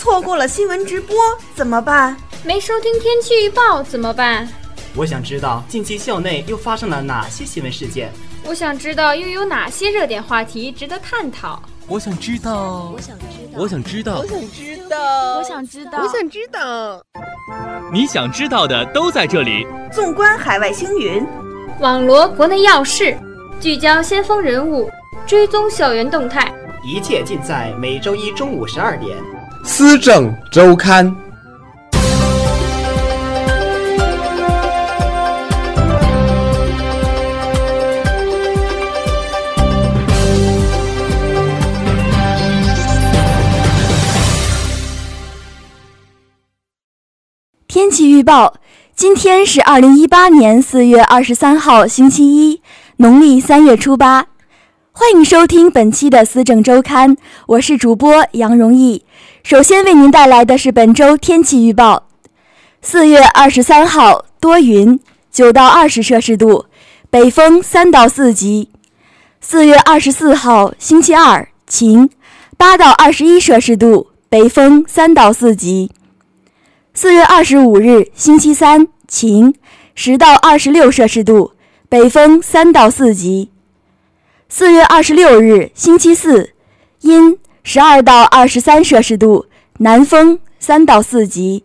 错过了新闻直播怎么办？没收听天气预报怎么办？我想知道近期校内又发生了哪些新闻事件。我想知道又有哪些热点话题值得探讨。我想知道，我想知道，我想知道，我想知道，我想知道，我想知道。你想知道的都在这里。纵观海外星云，网罗国内要事，聚焦先锋人物，追踪校园动态，一切尽在每周一中午十二点。思政周刊。天气预报：今天是二零一八年四月二十三号，星期一，农历三月初八。欢迎收听本期的《思政周刊》，我是主播杨荣毅。首先为您带来的是本周天气预报：四月二十三号多云，九到二十摄氏度，北风三到四级。四月二十四号星期二晴，八到二十一摄氏度，北风三到四级。四月二十五日，星期三，晴，十到二十六摄氏度，北风三到四级。四月二十六日，星期四，阴，十二到二十三摄氏度，南风三到四级。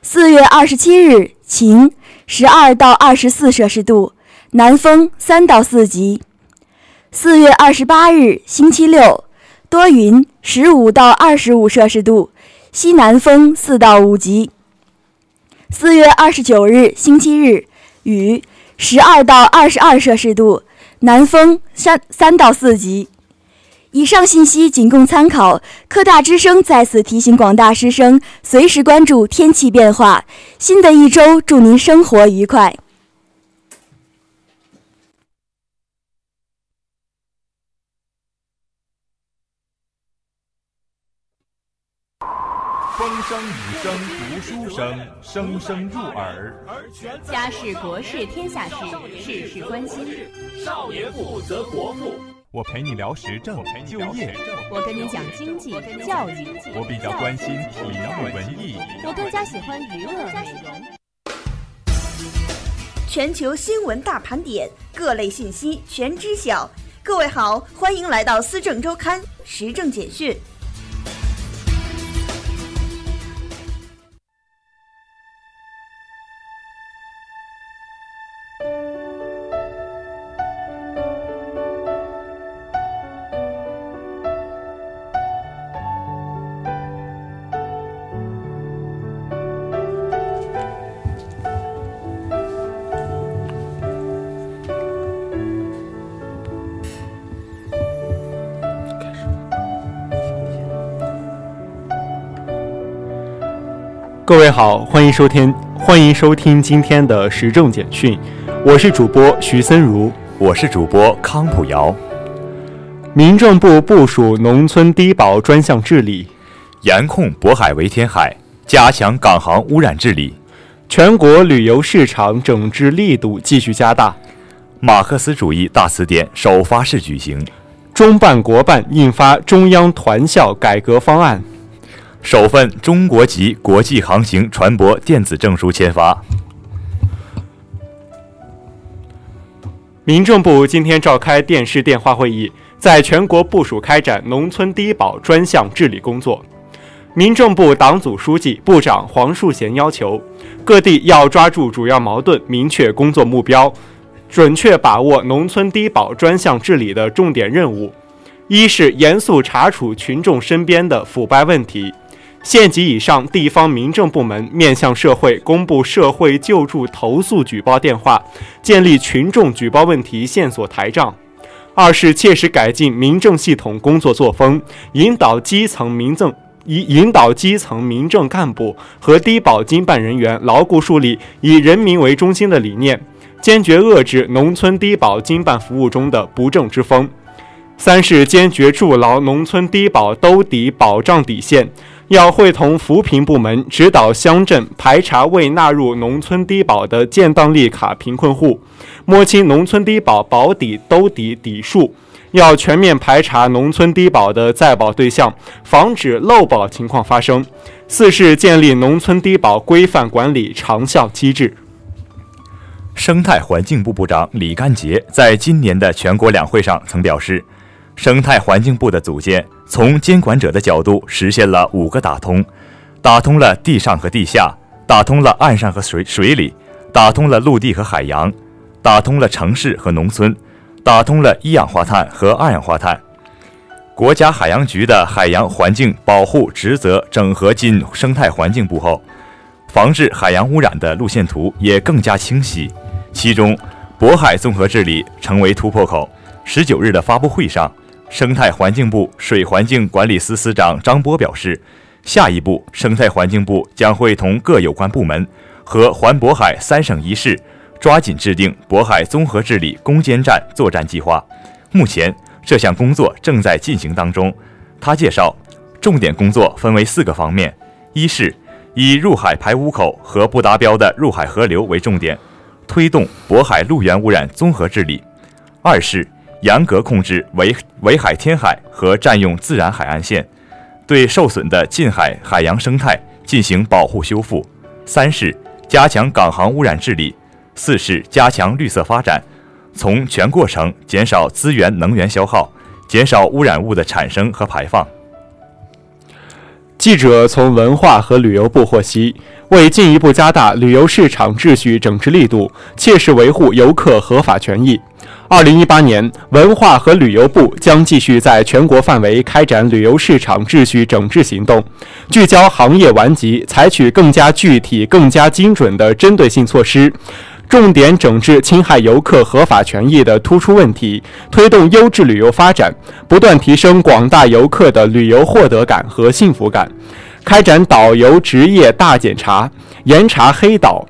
四月二十七日，晴，十二到二十四摄氏度，南风三到四级。四月二十八日，星期六，多云，十五到二十五摄氏度。西南风四到五级。四月二十九日，星期日，雨，十二到二十二摄氏度，南风三三到四级。以上信息仅供参考。科大之声在此提醒广大师生，随时关注天气变化。新的一周，祝您生活愉快。风声雨声声，声声入耳。家事国事天下事，事事关心。少年富则国富。我陪你聊时政、就业。我跟你讲经济、教育。我比较关心体育文艺。我更加喜欢娱乐。全球新闻大盘点，各类信息全知晓。各位好，欢迎来到《思政周刊》时政简讯。各位好，欢迎收听，欢迎收听今天的时政简讯，我是主播徐森如，我是主播康普瑶。民政部部署农村低保专项治理，严控渤海围填海，加强港航污染治理。全国旅游市场整治力度继续加大。马克思主义大词典首发式举行。中办国办印发中央团校改革方案。首份中国籍国际航行船舶电子证书签发。民政部今天召开电视电话会议，在全国部署开展农村低保专项治理工作。民政部党组书记、部长黄树贤要求，各地要抓住主要矛盾，明确工作目标，准确把握农村低保专项治理的重点任务。一是严肃查处群众身边的腐败问题。县级以上地方民政部门面向社会公布社会救助投诉举报电话，建立群众举报问题线索台账；二是切实改进民政系统工作作风，引导基层民政引引导基层民政干部和低保经办人员牢固树立以人民为中心的理念，坚决遏制农村低保经办服务中的不正之风；三是坚决筑牢农村低保兜底保障底线。要会同扶贫部门指导乡镇排查未纳入农村低保的建档立卡贫困户，摸清农村低保保底兜底底数，要全面排查农村低保的在保对象，防止漏保情况发生。四是建立农村低保规范管理长效机制。生态环境部部长李干杰在今年的全国两会上曾表示，生态环境部的组建从监管者的角度实现了五个打通：打通了地上和地下，打通了岸上和水水里，打通了陆地和海洋，打通了城市和农村，打通了一氧化碳和二氧化碳。国家海洋局的海洋环境保护职责整合进生态环境部后，防治海洋污染的路线图也更加清晰。其中，渤海综合治理成为突破口。十九日的发布会上，生态环境部水环境管理司司长张波表示，下一步，生态环境部将会同各有关部门和环渤海三省一市，抓紧制定渤海综合治理攻坚战作战计划。目前，这项工作正在进行当中。他介绍，重点工作分为四个方面：一是以入海排污口和不达标的入海河流为重点。推动渤海陆源污染综合治理；二是严格控制围围海填海和占用自然海岸线，对受损的近海海洋生态进行保护修复；三是加强港航污染治理；四是加强绿色发展，从全过程减少资源能源消耗，减少污染物的产生和排放。记者从文化和旅游部获悉，为进一步加大旅游市场秩序整治力度，切实维护游客合法权益，二零一八年，文化和旅游部将继续在全国范围开展旅游市场秩序整治行动，聚焦行业顽疾，采取更加具体、更加精准的针对性措施。重点整治侵害游客合法权益的突出问题，推动优质旅游发展，不断提升广大游客的旅游获得感和幸福感。开展导游职业大检查，严查黑导。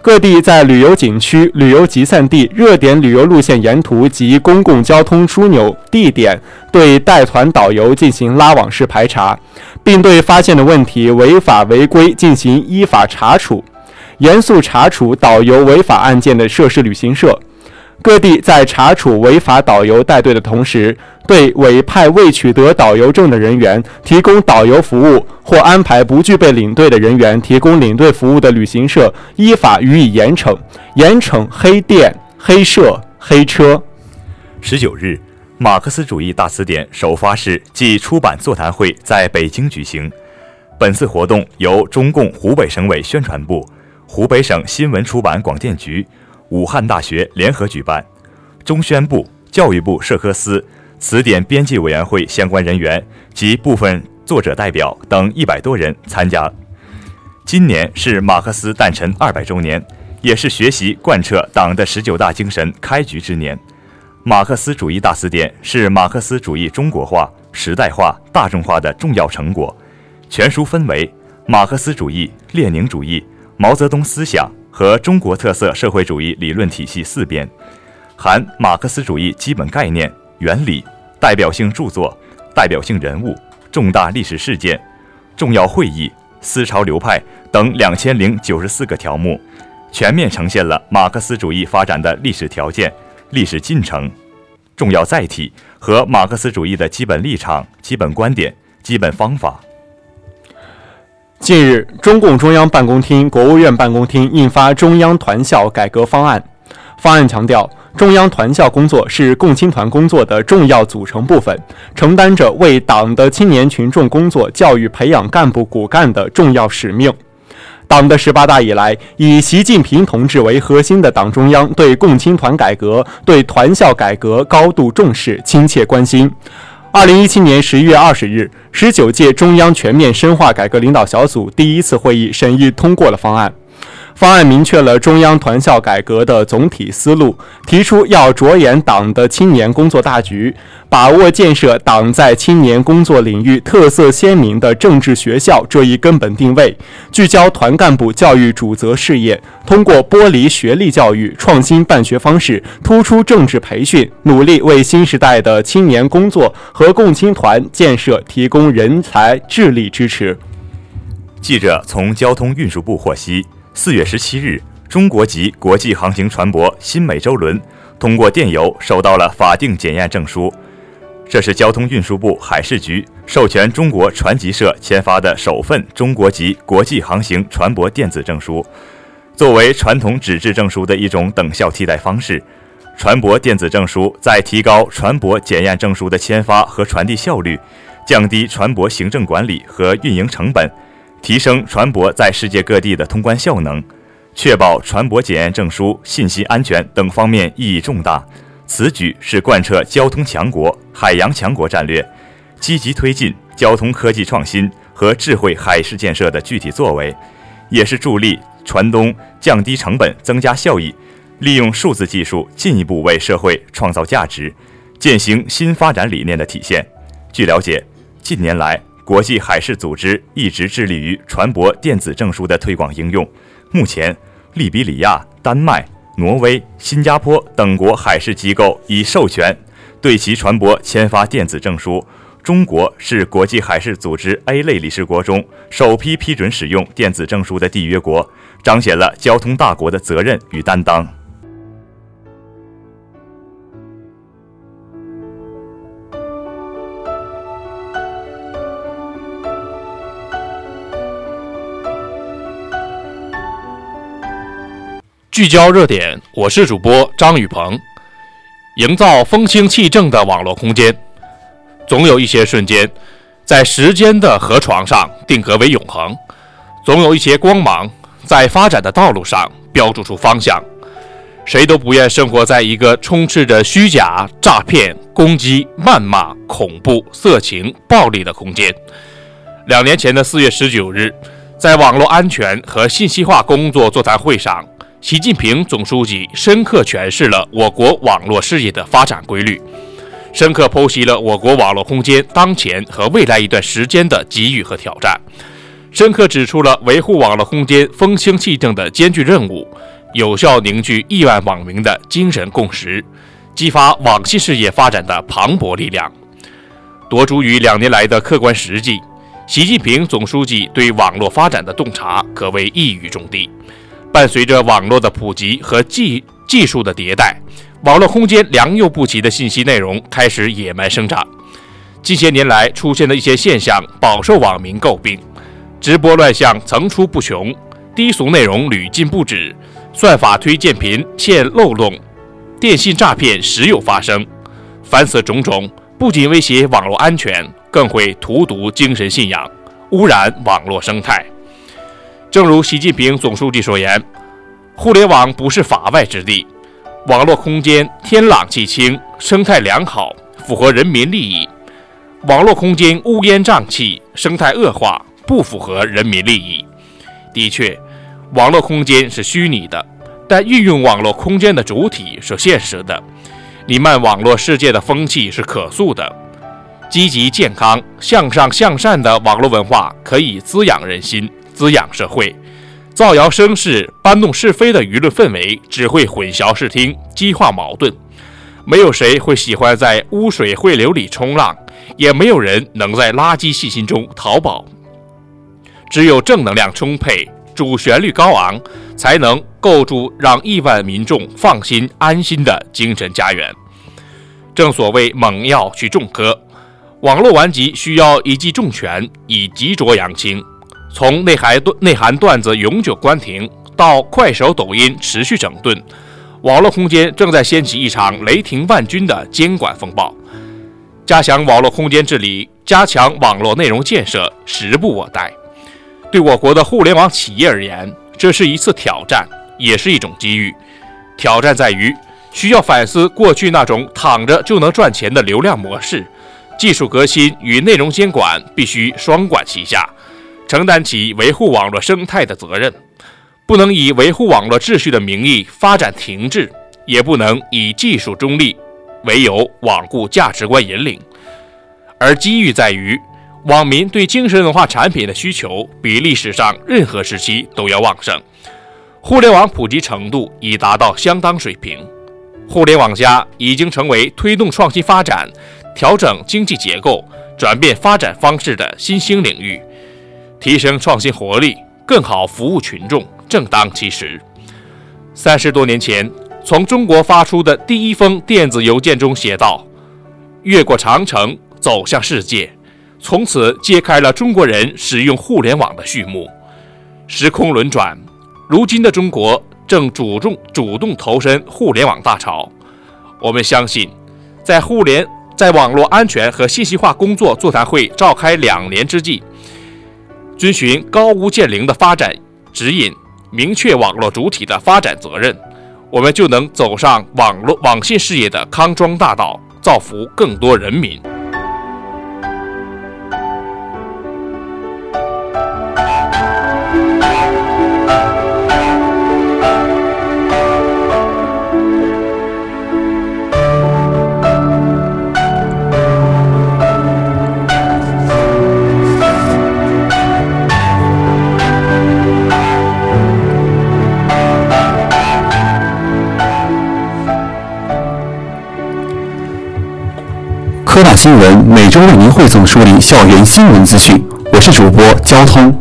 各地在旅游景区、旅游集散地、热点旅游路线沿途及公共交通枢纽地点，对带团导游进行拉网式排查，并对发现的问题违法违规进行依法查处。严肃查处导游违法案件的涉事旅行社，各地在查处违法导游带队的同时，对委派未取得导游证的人员提供导游服务或安排不具备领队的人员提供领队服务的旅行社，依法予以严惩，严惩黑店、黑社、黑车。十九日，马克思主义大词典首发式暨出版座谈会在北京举行。本次活动由中共湖北省委宣传部。湖北省新闻出版广电局、武汉大学联合举办，中宣部、教育部社科司、词典编辑委员会相关人员及部分作者代表等一百多人参加。今年是马克思诞辰二百周年，也是学习贯彻党的十九大精神开局之年。马克思主义大词典是马克思主义中国化、时代化、大众化的重要成果。全书分为马克思主义、列宁主义。毛泽东思想和中国特色社会主义理论体系四编，含马克思主义基本概念、原理、代表性著作、代表性人物、重大历史事件、重要会议、思潮流派等两千零九十四个条目，全面呈现了马克思主义发展的历史条件、历史进程、重要载体和马克思主义的基本立场、基本观点、基本方法。近日，中共中央办公厅、国务院办公厅印发《中央团校改革方案》。方案强调，中央团校工作是共青团工作的重要组成部分，承担着为党的青年群众工作教育培养干部骨干的重要使命。党的十八大以来，以习近平同志为核心的党中央对共青团改革、对团校改革高度重视、亲切关心。二零一七年十一月二十日，十九届中央全面深化改革领导小组第一次会议审议通过了方案。方案明确了中央团校改革的总体思路，提出要着眼党的青年工作大局，把握建设党在青年工作领域特色鲜明的政治学校这一根本定位，聚焦团干部教育主责事业，通过剥离学历教育、创新办学方式，突出政治培训，努力为新时代的青年工作和共青团建设提供人才智力支持。记者从交通运输部获悉。四月十七日，中国籍国际航行船舶“新美洲轮”通过电邮收到了法定检验证书，这是交通运输部海事局授权中国船籍社签发的首份中国籍国际航行船舶电子证书。作为传统纸质证书的一种等效替代方式，船舶电子证书在提高船舶检验证书的签发和传递效率，降低船舶行政管理和运营成本，提升船舶在世界各地的通关效能，确保船舶检验证书信息安全等方面意义重大。此举是贯彻交通强国、海洋强国战略，积极推进交通科技创新和智慧海事建设的具体作为，也是助力。船东降低成本、增加效益，利用数字技术进一步为社会创造价值，践行新发展理念的体现。据了解，近年来，国际海事组织一直致力于船舶电子证书的推广应用。目前，利比里亚、丹麦、挪威、新加坡等国海事机构已授权对其船舶签发电子证书。中国是国际海事组织 A 类理事国中首批批准使用电子证书的缔约国。彰显了交通大国的责任与担当。聚焦热点，我是主播张宇鹏。营造风清气正的网络空间，总有一些瞬间，在时间的河床上定格为永恒；总有一些光芒。在发展的道路上标注出方向，谁都不愿生活在一个充斥着虚假、诈骗、攻击、谩骂、恐怖、色情、暴力的空间。两年前的四月十九日，在网络安全和信息化工作座谈会上，习近平总书记深刻诠释了我国网络事业的发展规律，深刻剖析了我国网络空间当前和未来一段时间的机遇和挑战。深刻指出了维护网络空间风清气正的艰巨任务，有效凝聚亿万网民的精神共识，激发网信事业发展的磅礴力量。多足于两年来的客观实际，习近平总书记对网络发展的洞察可谓一语中的。伴随着网络的普及和技技术的迭代，网络空间良莠不齐的信息内容开始野蛮生长。近些年来出现的一些现象，饱受网民诟病。直播乱象层出不穷，低俗内容屡禁不止，算法推荐频现漏洞，电信诈骗时有发生。凡此种种，不仅威胁网络安全，更会荼毒精神信仰，污染网络生态。正如习近平总书记所言：“互联网不是法外之地，网络空间天朗气清，生态良好，符合人民利益；网络空间乌烟瘴气，生态恶化。”不符合人民利益。的确，网络空间是虚拟的，但运用网络空间的主体是现实的。弥漫网络世界的风气是可塑的。积极、健康、向上、向善的网络文化可以滋养人心、滋养社会。造谣生事、搬弄是非的舆论氛围只会混淆视听、激化矛盾。没有谁会喜欢在污水汇流里冲浪，也没有人能在垃圾信息中淘宝。只有正能量充沛、主旋律高昂，才能构筑让亿万民众放心安心的精神家园。正所谓猛药去重科，网络顽疾需要一记重拳以急浊扬清。从内涵段内涵段子永久关停，到快手、抖音持续整顿，网络空间正在掀起一场雷霆万钧的监管风暴。加强网络空间治理，加强网络内容建设，时不我待。对我国的互联网企业而言，这是一次挑战，也是一种机遇。挑战在于需要反思过去那种躺着就能赚钱的流量模式，技术革新与内容监管必须双管齐下，承担起维护网络生态的责任。不能以维护网络秩序的名义发展停滞，也不能以技术中立为由罔顾价值观引领。而机遇在于。网民对精神文化产品的需求比历史上任何时期都要旺盛，互联网普及程度已达到相当水平，互联网加已经成为推动创新发展、调整经济结构、转变发展方式的新兴领域，提升创新活力，更好服务群众，正当其时。三十多年前，从中国发出的第一封电子邮件中写道。越过长城走向世界，从此揭开了中国人使用互联网的序幕。时空轮转，如今的中国正主动主动投身互联网大潮。我们相信，在互联在网络安全和信息化工作座谈会召开两年之际，遵循高屋建瓴的发展指引，明确网络主体的发展责任，我们就能走上网络网信事业的康庄大道，造福更多人民。新闻每周为您汇总梳理校园新闻资讯，我是主播交通。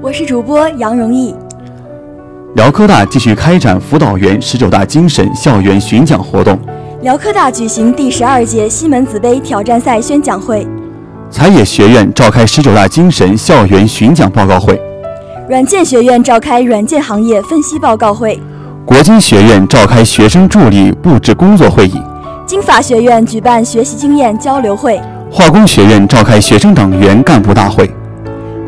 我是主播杨荣毅。辽科大继续开展辅导员十九大精神校园巡讲活动。辽科大举行第十二届西门子杯挑战赛宣讲会。财野学院召开十九大精神校园巡讲报告会。软件学院召开软件行业分析报告会。国金学院召开学生助理布置工作会议，经法学院举办学习经验交流会，化工学院召开学生党员干部大会，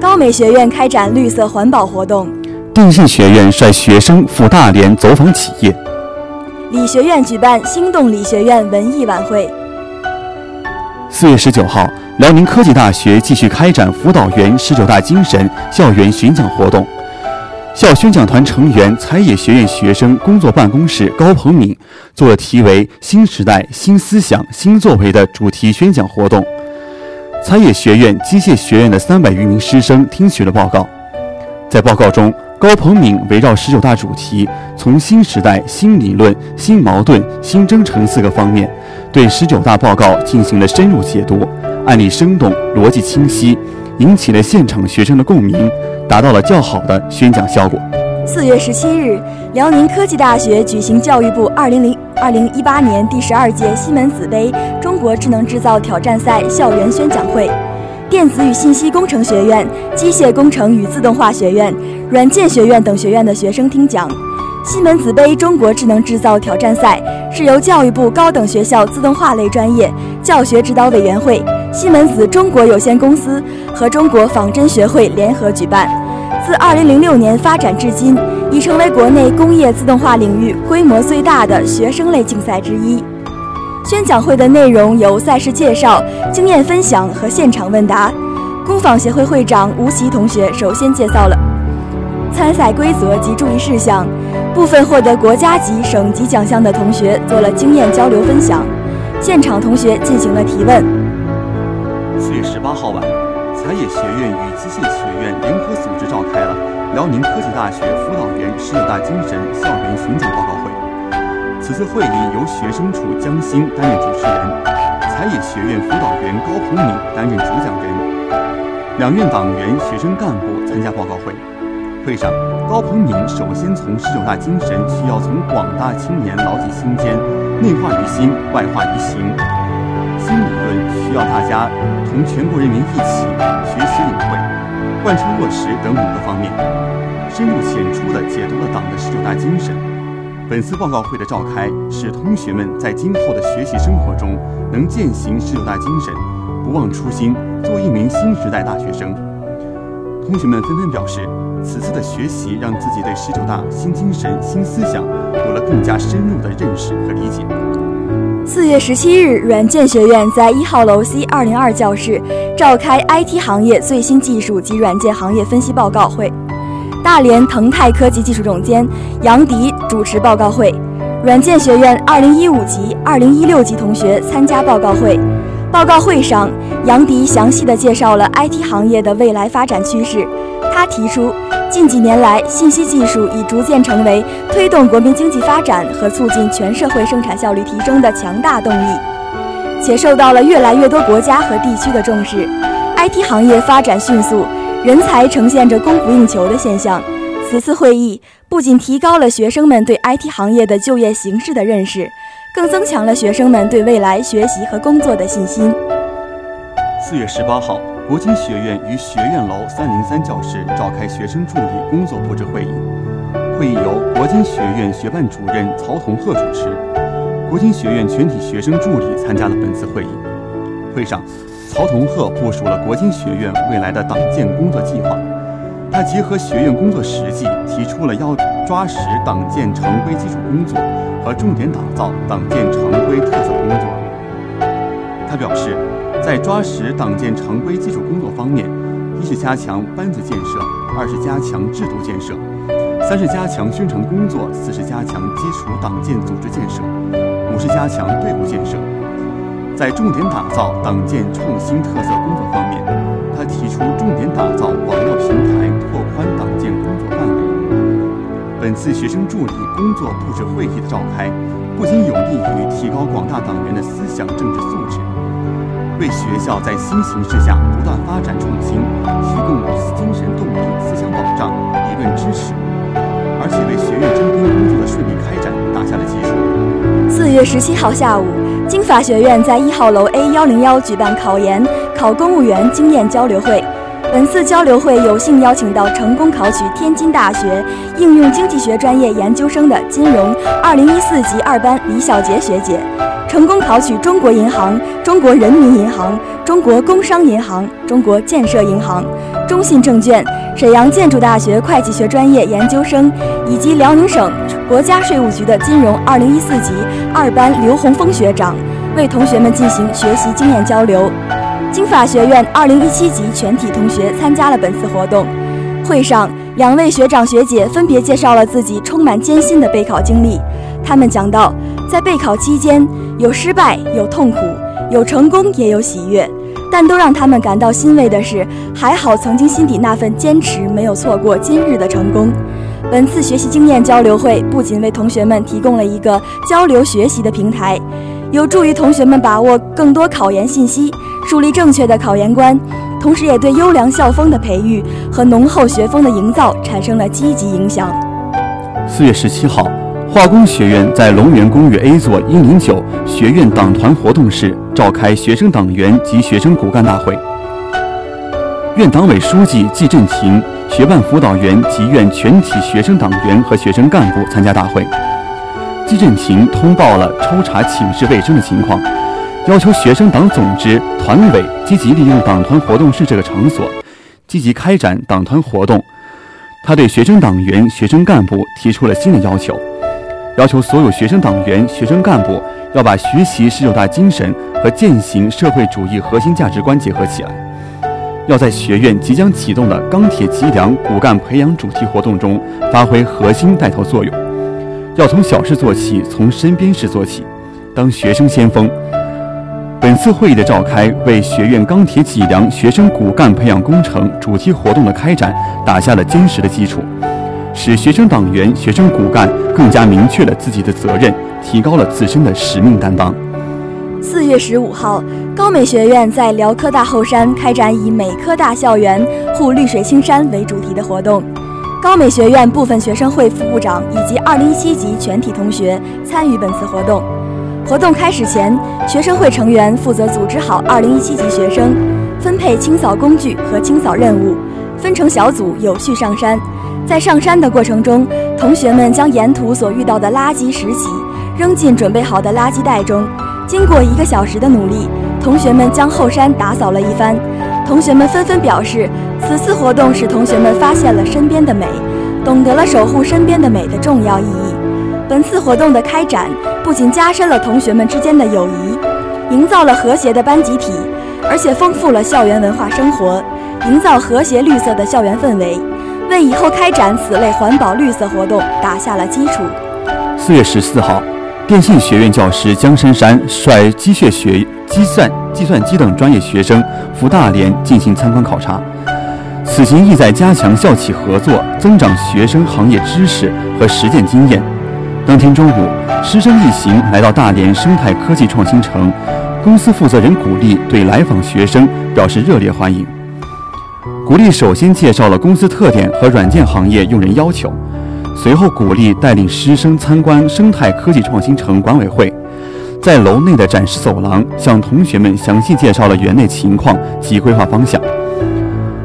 高美学院开展绿色环保活动，电信学院率学生赴大连走访企业，理学院举办心动理学院文艺晚会。四月十九号，辽宁科技大学继续开展辅导员十九大精神校园巡讲活动。校宣讲团成员、财野学院学生工作办公室高鹏敏做了题为“新时代新思想新作为”的主题宣讲活动。财野学院机械学院的三百余名师生听取了报告。在报告中，高鹏敏围绕十九大主题，从新时代、新理论、新矛盾、新征程四个方面，对十九大报告进行了深入解读，案例生动，逻辑清晰，引起了现场学生的共鸣。达到了较好的宣讲效果。四月十七日，辽宁科技大学举行教育部二零零二零一八年第十二届西门子杯中国智能制造挑战赛校园宣讲会，电子与信息工程学院、机械工程与自动化学院、软件学院等学院的学生听讲。西门子杯中国智能制造挑战赛是由教育部高等学校自动化类专业教学指导委员会、西门子中国有限公司和中国仿真学会联合举办。自2006年发展至今，已成为国内工业自动化领域规模最大的学生类竞赛之一。宣讲会的内容有赛事介绍、经验分享和现场问答。工坊协会会长吴奇同学首先介绍了参赛规则及注意事项，部分获得国家级、省级奖项的同学做了经验交流分享，现场同学进行了提问。四月十八号晚。财野学院与机械学院联合组织召开了辽宁科技大学辅导员十九大精神校园巡讲报告会。此次会议由学生处江欣担任主持人，财野学院辅导员高鹏敏担任主讲人，两院党员、学生干部参加报告会。会上，高鹏敏首先从十九大精神需要从广大青年牢记心间，内化于心，外化于行。新理论需要大家同全国人民一起学习领会、贯彻落实等五个方面，深入浅出地解读了党的十九大精神。本次报告会的召开，使同学们在今后的学习生活中能践行十九大精神，不忘初心，做一名新时代大学生。同学们纷纷表示，此次的学习让自己对十九大新精神、新思想有了更加深入的认识和理解。四月十七日，软件学院在一号楼 C 二零二教室召开 IT 行业最新技术及软件行业分析报告会。大连腾泰科技技术总监杨迪主持报告会。软件学院二零一五级、二零一六级同学参加报告会。报告会上，杨迪详细的介绍了 IT 行业的未来发展趋势。他提出。近几年来，信息技术已逐渐成为推动国民经济发展和促进全社会生产效率提升的强大动力，且受到了越来越多国家和地区的重视。IT 行业发展迅速，人才呈现着供不应求的现象。此次会议不仅提高了学生们对 IT 行业的就业形势的认识，更增强了学生们对未来学习和工作的信心。四月十八号，国经学院于学院楼三零三教室召开学生助理工作布置会议。会议由国经学院学办主任曹同鹤主持，国经学院全体学生助理参加了本次会议。会上，曹同鹤部署了国经学院未来的党建工作计划。他结合学院工作实际，提出了要抓实党建常规基础工作和重点打造党建常规特色工作。他表示，在抓实党建常规基础工作方面，一是加强班子建设，二是加强制度建设，三是加强宣传工作，四是加强基础党建组织建设，五是加强队伍建设。在重点打造党建创新特色工作方面，他提出重点打造网络平台，拓宽党建工作范围。本次学生助理工作布置会议的召开，不仅有利于提高广大党员的思想政治素质，为学校在新形势下不断发展创新提供精神动力、思想保障、理论支持，而且为学院征兵工作的顺利开展打下了基础。四月十七号下午，经法学院在一号楼 A 幺零幺举办考研考公务员经验交流会。本次交流会有幸邀请到成功考取天津大学应用经济学专业研究生的金融二零一四级二班李小杰学姐，成功考取中国银行、中国人民银行、中国工商银行、中国建设银行、中信证券、沈阳建筑大学会计学专业研究生，以及辽宁省国家税务局的金融二零一四级二班刘洪峰学长，为同学们进行学习经验交流。经法学院2017级全体同学参加了本次活动。会上，两位学长学姐分别介绍了自己充满艰辛的备考经历。他们讲到，在备考期间，有失败，有痛苦，有成功，也有喜悦，但都让他们感到欣慰的是，还好曾经心底那份坚持没有错过今日的成功。本次学习经验交流会不仅为同学们提供了一个交流学习的平台。有助于同学们把握更多考研信息，树立正确的考研观，同时也对优良校风的培育和浓厚学风的营造产生了积极影响。四月十七号，化工学院在龙源公寓 A 座一零九学院党团活动室召开学生党员及学生骨干大会。院党委书记季振廷、学办辅导员及院全体学生党员和学生干部参加大会。季振廷通报了抽查寝室卫生的情况，要求学生党总支团委积极利用党团活动室这个场所，积极开展党团活动。他对学生党员、学生干部提出了新的要求，要求所有学生党员、学生干部要把学习十九大精神和践行社会主义核心价值观结合起来，要在学院即将启动的“钢铁脊梁骨干培养”主题活动中发挥核心带头作用。要从小事做起，从身边事做起，当学生先锋。本次会议的召开，为学院钢铁脊梁学生骨干培养工程主题活动的开展打下了坚实的基础，使学生党员、学生骨干更加明确了自己的责任，提高了自身的使命担当。四月十五号，高美学院在辽科大后山开展以“美科大校园护绿水青山”为主题的活动。高美学院部分学生会副部长以及2017级全体同学参与本次活动。活动开始前，学生会成员负责组织好2017级学生，分配清扫工具和清扫任务，分成小组有序上山。在上山的过程中，同学们将沿途所遇到的垃圾拾起，扔进准备好的垃圾袋中。经过一个小时的努力，同学们将后山打扫了一番。同学们纷纷表示，此次活动使同学们发现了身边的美，懂得了守护身边的美的重要意义。本次活动的开展，不仅加深了同学们之间的友谊，营造了和谐的班集体，而且丰富了校园文化生活，营造和谐绿色的校园氛围，为以后开展此类环保绿色活动打下了基础。四月十四号。电信学院教师姜珊珊率机械学、计算、计算机等专业学生赴大连进行参观考察，此行意在加强校企合作，增长学生行业知识和实践经验。当天中午，师生一行来到大连生态科技创新城，公司负责人鼓励对来访学生表示热烈欢迎。鼓励首先介绍了公司特点和软件行业用人要求。随后鼓励带领师生参观生态科技创新城管委会，在楼内的展示走廊向同学们详细介绍了园内情况及规划方向。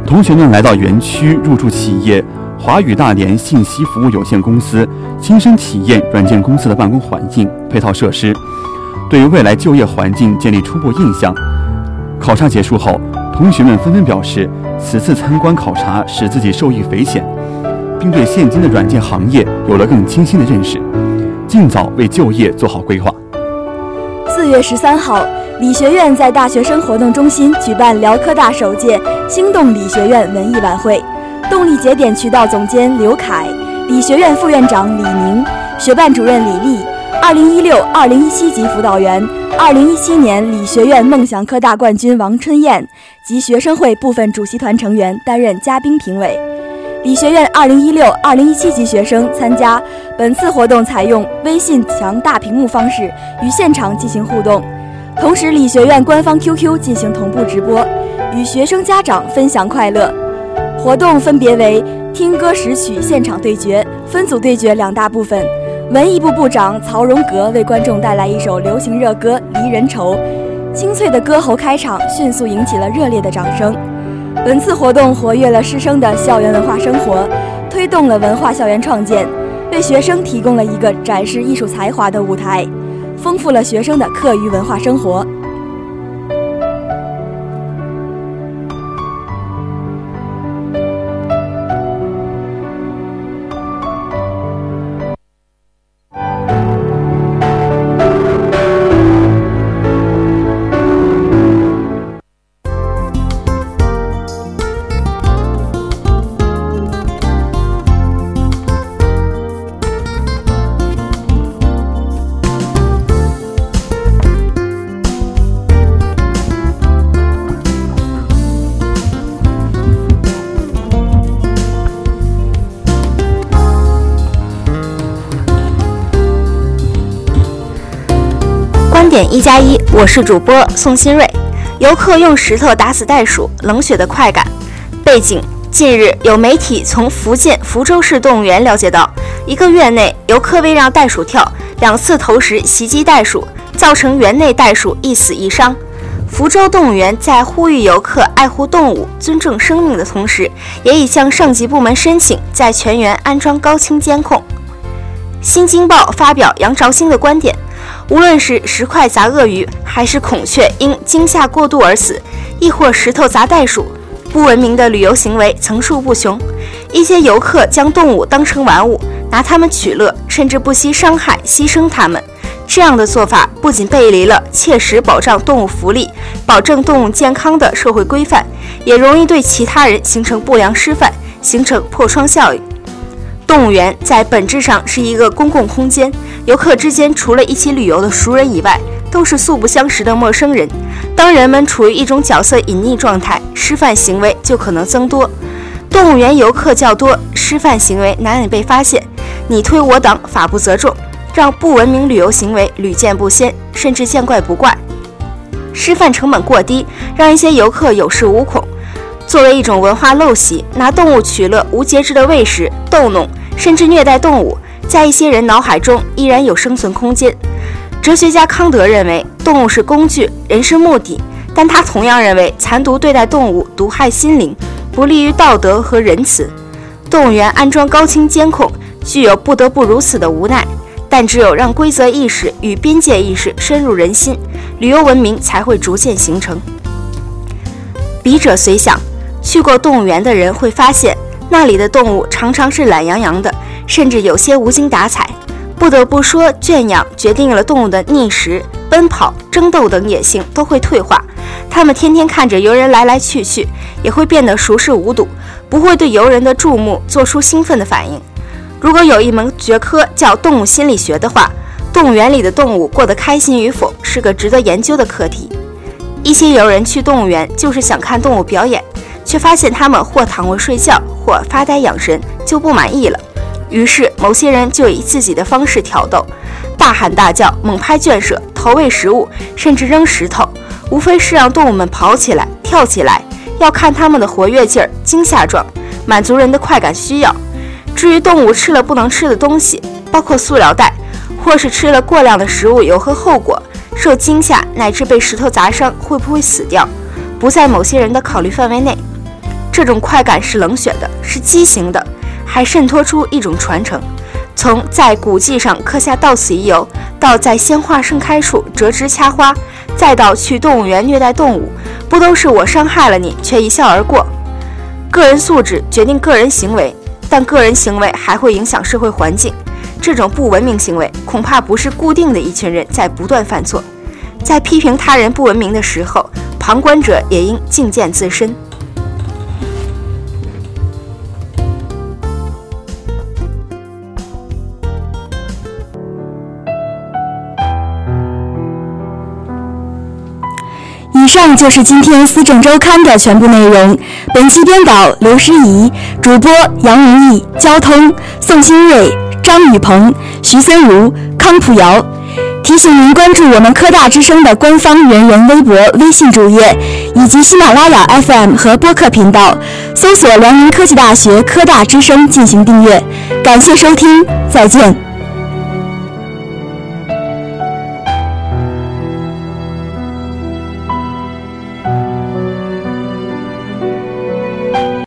同学们来到园区入驻企业华宇大连信息服务有限公司，亲身体验软件公司的办公环境、配套设施，对于未来就业环境建立初步印象。考察结束后，同学们纷纷表示，此次参观考察使自己受益匪浅，并对现今的软件行业有了更清晰的认识，尽早为就业做好规划。四月十三号，理学院在大学生活动中心举办辽科大首届“星动理学院”文艺晚会。动力节点渠道总监刘凯、理学院副院长李宁、学办主任李丽、二零一六、二零一七级辅导员、二零一七年理学院梦想科大冠军王春燕及学生会部分主席团成员担任嘉宾评委。理学院二零一六、二零一七级学生参加本次活动，采用微信墙大屏幕方式与现场进行互动，同时理学院官方 QQ 进行同步直播，与学生家长分享快乐。活动分别为听歌识曲现场对决、分组对决两大部分。文艺部部长曹荣格为观众带来一首流行热歌《离人愁》，清脆的歌喉开场，迅速引起了热烈的掌声。本次活动活跃了师生的校园文化生活，推动了文化校园创建，为学生提供了一个展示艺术才华的舞台，丰富了学生的课余文化生活。点一加一，我是主播宋新瑞。游客用石头打死袋鼠，冷血的快感。背景：近日有媒体从福建福州市动物园了解到，一个月内游客为让袋鼠跳，两次投石袭击袋鼠，造成园内袋鼠一死一伤。福州动物园在呼吁游客爱护动物、尊重生命的同时，也已向上级部门申请在全园安装高清监控。新京报发表杨兆兴的观点。无论是石块砸鳄鱼，还是孔雀因惊吓过度而死，亦或石头砸袋鼠，不文明的旅游行为层出不穷。一些游客将动物当成玩物，拿它们取乐，甚至不惜伤害、牺牲它们。这样的做法不仅背离了切实保障动物福利、保证动物健康的社会规范，也容易对其他人形成不良示范，形成破窗效应。动物园在本质上是一个公共空间，游客之间除了一起旅游的熟人以外，都是素不相识的陌生人。当人们处于一种角色隐匿状态，失范行为就可能增多。动物园游客较多，失范行为难以被发现，你推我挡，法不责众，让不文明旅游行为屡见不鲜，甚至见怪不怪。失范成本过低，让一些游客有恃无恐。作为一种文化陋习，拿动物取乐、无节制的喂食、逗弄，甚至虐待动物，在一些人脑海中依然有生存空间。哲学家康德认为，动物是工具，人是目的，但他同样认为，残毒对待动物毒害心灵，不利于道德和仁慈。动物园安装高清监控，具有不得不如此的无奈，但只有让规则意识与边界意识深入人心，旅游文明才会逐渐形成。笔者随想。去过动物园的人会发现，那里的动物常常是懒洋洋的，甚至有些无精打采。不得不说，圈养决定了动物的觅食、奔跑、争斗等野性都会退化。它们天天看着游人来来去去，也会变得熟视无睹，不会对游人的注目做出兴奋的反应。如果有一门学科叫动物心理学的话，动物园里的动物过得开心与否是个值得研究的课题。一些游人去动物园就是想看动物表演。却发现他们或躺卧睡觉，或发呆养神，就不满意了。于是某些人就以自己的方式挑逗，大喊大叫，猛拍圈舍，投喂食物，甚至扔石头，无非是让动物们跑起来、跳起来，要看他们的活跃劲儿、惊吓状，满足人的快感需要。至于动物吃了不能吃的东西，包括塑料袋，或是吃了过量的食物有何后果，受惊吓乃至被石头砸伤会不会死掉，不在某些人的考虑范围内。这种快感是冷血的，是畸形的，还渗透出一种传承。从在古迹上刻下“到此一游”，到在鲜花盛开处折枝掐花，再到去动物园虐待动物，不都是我伤害了你，却一笑而过？个人素质决定个人行为，但个人行为还会影响社会环境。这种不文明行为，恐怕不是固定的一群人在不断犯错。在批评他人不文明的时候，旁观者也应镜见自身。以上就是今天《思政周刊》的全部内容。本期编导刘诗怡，主播杨文义，交通宋新瑞、张雨鹏、徐森如、康普瑶。提醒您关注我们科大之声的官方人人微博、微信主页，以及喜马拉雅 FM 和播客频道，搜索辽宁科技大学科大之声进行订阅。感谢收听，再见。